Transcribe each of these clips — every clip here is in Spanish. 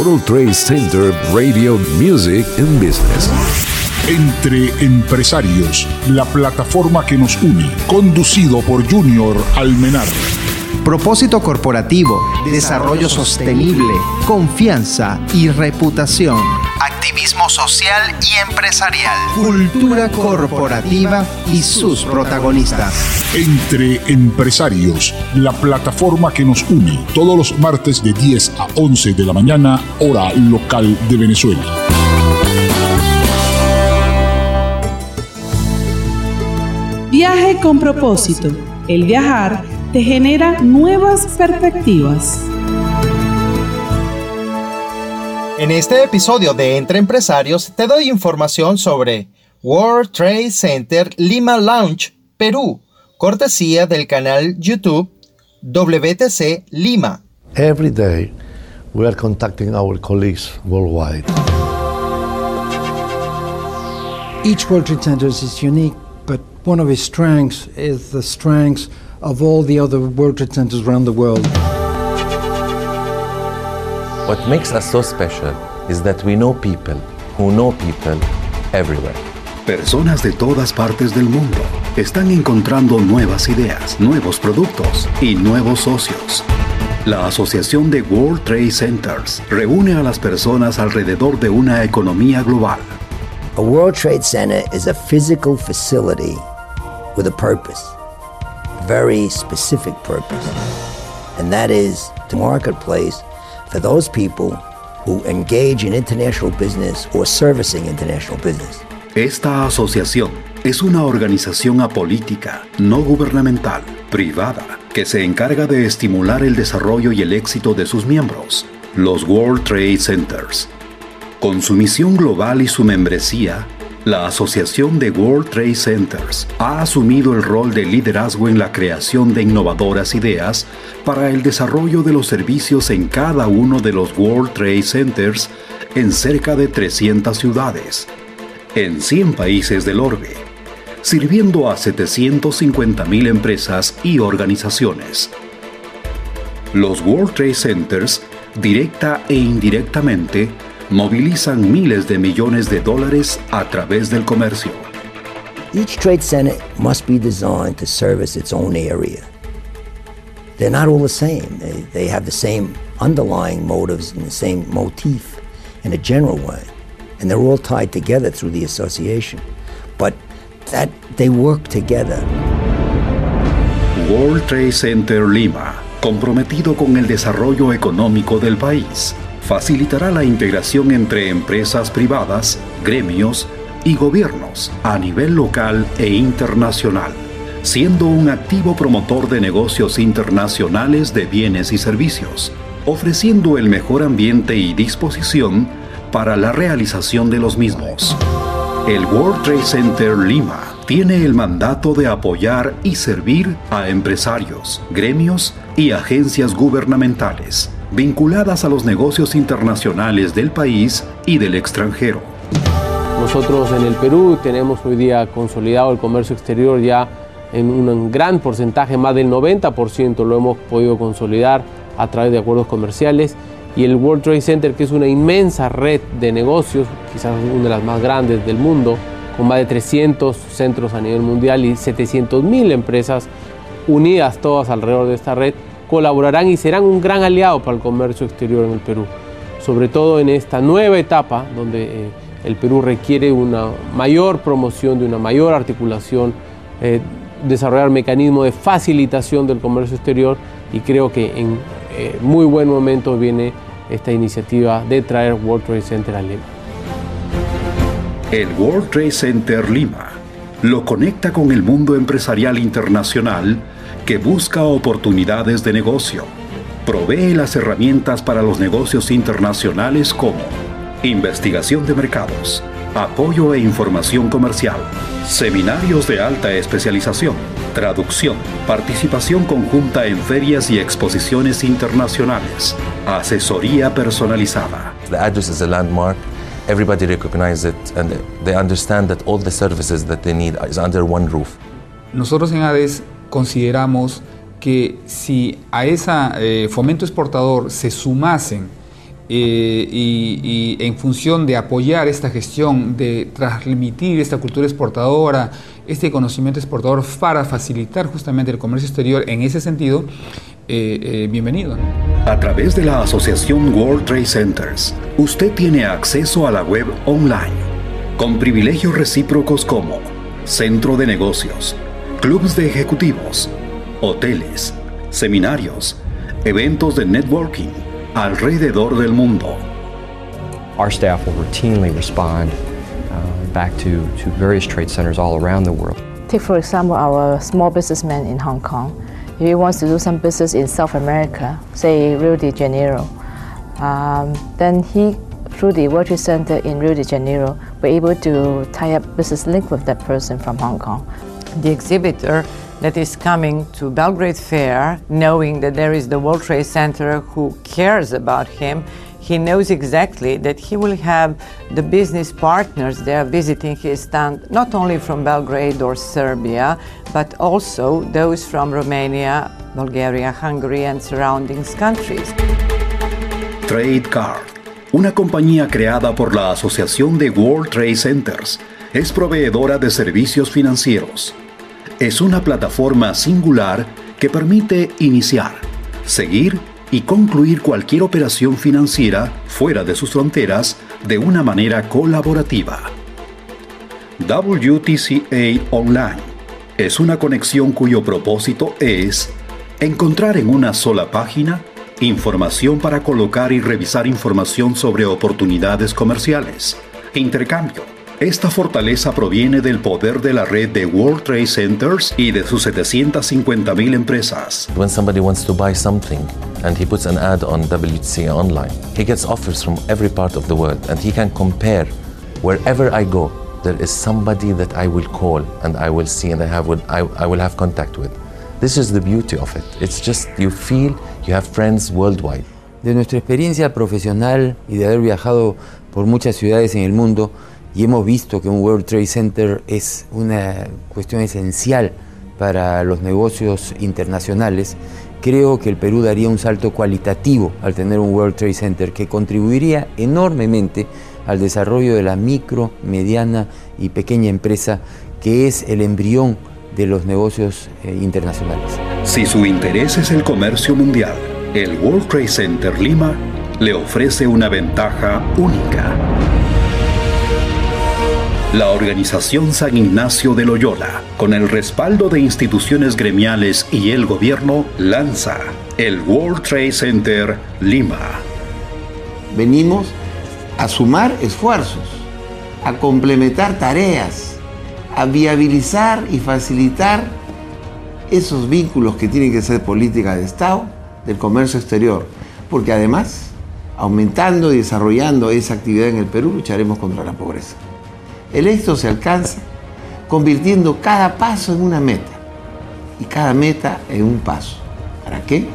World Trade Center Radio Music and Business. Entre Empresarios, la plataforma que nos une, conducido por Junior Almenar. Propósito corporativo, desarrollo sostenible, confianza y reputación. Activismo social y empresarial. Cultura corporativa y sus protagonistas. Entre Empresarios, la plataforma que nos une, todos los martes de 10 a 11 de la mañana, hora local de Venezuela. Viaje con propósito. El viajar te genera nuevas perspectivas. En este episodio de Entre Empresarios te doy información sobre World Trade Center Lima Lounge, Perú, cortesía del canal YouTube WTC Lima. Every day we are contacting our colleagues worldwide. Each World Trade Center is unique, but one of its strengths is the strengths of all the other World Trade Centers around the world. What makes us so special is that we know people who know people everywhere. Personas de todas partes del mundo están encontrando nuevas ideas, nuevos productos y nuevos socios. La Asociación de World Trade Centers reúne a las personas alrededor de una economía global. A World Trade Center is a physical facility with a purpose. very specific purpose, and that is the marketplace for those people who engage in international business or servicing international business. Esta asociación es una organización apolítica, no gubernamental, privada, que se encarga de estimular el desarrollo y el éxito de sus miembros, los World Trade Centers. Con su misión global y su membresía, la Asociación de World Trade Centers ha asumido el rol de liderazgo en la creación de innovadoras ideas para el desarrollo de los servicios en cada uno de los World Trade Centers en cerca de 300 ciudades, en 100 países del orbe, sirviendo a 750.000 empresas y organizaciones. Los World Trade Centers, directa e indirectamente, movilizan miles de millones de dólares a través del comercio. Each trade center must be designed to service its own area. They're not all the same. They, they have the same underlying motives and the same motif in a general way. And they're all tied together through the association. But that they work together. World Trade Center Lima, comprometido con el desarrollo económico del país facilitará la integración entre empresas privadas, gremios y gobiernos a nivel local e internacional, siendo un activo promotor de negocios internacionales de bienes y servicios, ofreciendo el mejor ambiente y disposición para la realización de los mismos. El World Trade Center Lima tiene el mandato de apoyar y servir a empresarios, gremios y agencias gubernamentales vinculadas a los negocios internacionales del país y del extranjero. Nosotros en el Perú tenemos hoy día consolidado el comercio exterior ya en un gran porcentaje, más del 90% lo hemos podido consolidar a través de acuerdos comerciales y el World Trade Center, que es una inmensa red de negocios, quizás una de las más grandes del mundo, con más de 300 centros a nivel mundial y 700 mil empresas unidas todas alrededor de esta red, colaborarán y serán un gran aliado para el comercio exterior en el Perú, sobre todo en esta nueva etapa donde eh, el Perú requiere una mayor promoción, de una mayor articulación, eh, desarrollar mecanismos de facilitación del comercio exterior y creo que en eh, muy buen momento viene esta iniciativa de traer World Trade Center a Lima. El World Trade Center Lima lo conecta con el mundo empresarial internacional que busca oportunidades de negocio. Provee las herramientas para los negocios internacionales como investigación de mercados, apoyo e información comercial, seminarios de alta especialización, traducción, participación conjunta en ferias y exposiciones internacionales, asesoría personalizada. The address is a landmark. Everybody recognizes it and they understand that all the services that they need is under one roof. Nosotros en ADES consideramos que si a ese eh, fomento exportador se sumasen eh, y, en función de apoyar esta gestión, de transmitir esta cultura exportadora, este conocimiento exportador para facilitar justamente el comercio exterior en ese sentido, eh, bienvenido. A través de la asociación World Trade Centers, usted tiene acceso a la web online, con privilegios recíprocos como centro de negocios, clubes de ejecutivos, hoteles, seminarios, eventos de networking, alrededor del mundo. Our staff will routinely respond uh, back to, to various trade centers all around the world. Take, for example, our small businessman in Hong Kong. If he wants to do some business in South America, say Rio de Janeiro, um, then he, through the World Trade Center in Rio de Janeiro, will able to tie up business link with that person from Hong Kong. The exhibitor that is coming to Belgrade Fair, knowing that there is the World Trade Center who cares about him, he knows exactly that he will have the business partners there visiting his stand, not only from Belgrade or Serbia, but also those from Romania, Bulgaria, Hungary, and surrounding countries. Trade Card, una compañía creada por la Asociación de World Trade Centers, es proveedora de servicios financieros es una plataforma singular que permite iniciar, seguir y concluir cualquier operación financiera fuera de sus fronteras de una manera colaborativa. WTCA Online es una conexión cuyo propósito es encontrar en una sola página información para colocar y revisar información sobre oportunidades comerciales, intercambio, esta fortaleza proviene del poder de la red de World Trade Centers y de sus 750.000 empresas. When somebody wants to buy something and he puts an ad on WTC online, he gets offers from every part of the world and he can compare wherever I go. There is somebody that I will call and I will see and I, have, I, I will have contact with. This is the beauty of it. It's just you feel you have friends worldwide. De nuestra experiencia profesional y de haber viajado por muchas ciudades en el mundo, y hemos visto que un World Trade Center es una cuestión esencial para los negocios internacionales, creo que el Perú daría un salto cualitativo al tener un World Trade Center que contribuiría enormemente al desarrollo de la micro, mediana y pequeña empresa que es el embrión de los negocios eh, internacionales. Si su interés es el comercio mundial, el World Trade Center Lima le ofrece una ventaja única la organización San Ignacio de Loyola, con el respaldo de instituciones gremiales y el gobierno, lanza el World Trade Center Lima. Venimos a sumar esfuerzos, a complementar tareas, a viabilizar y facilitar esos vínculos que tienen que ser política de Estado del comercio exterior, porque además, aumentando y desarrollando esa actividad en el Perú, lucharemos contra la pobreza. El éxito se alcanza convirtiendo cada paso en una meta y cada meta en un paso. ¿Para qué?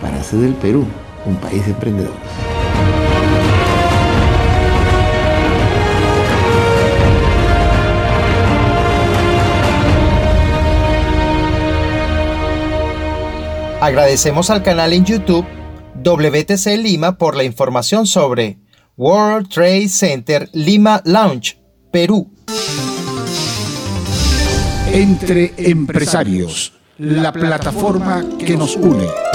Para hacer del Perú un país de emprendedores. Agradecemos al canal en YouTube WTC Lima por la información sobre World Trade Center Lima Launch Perú. Entre Empresarios, la plataforma que nos une.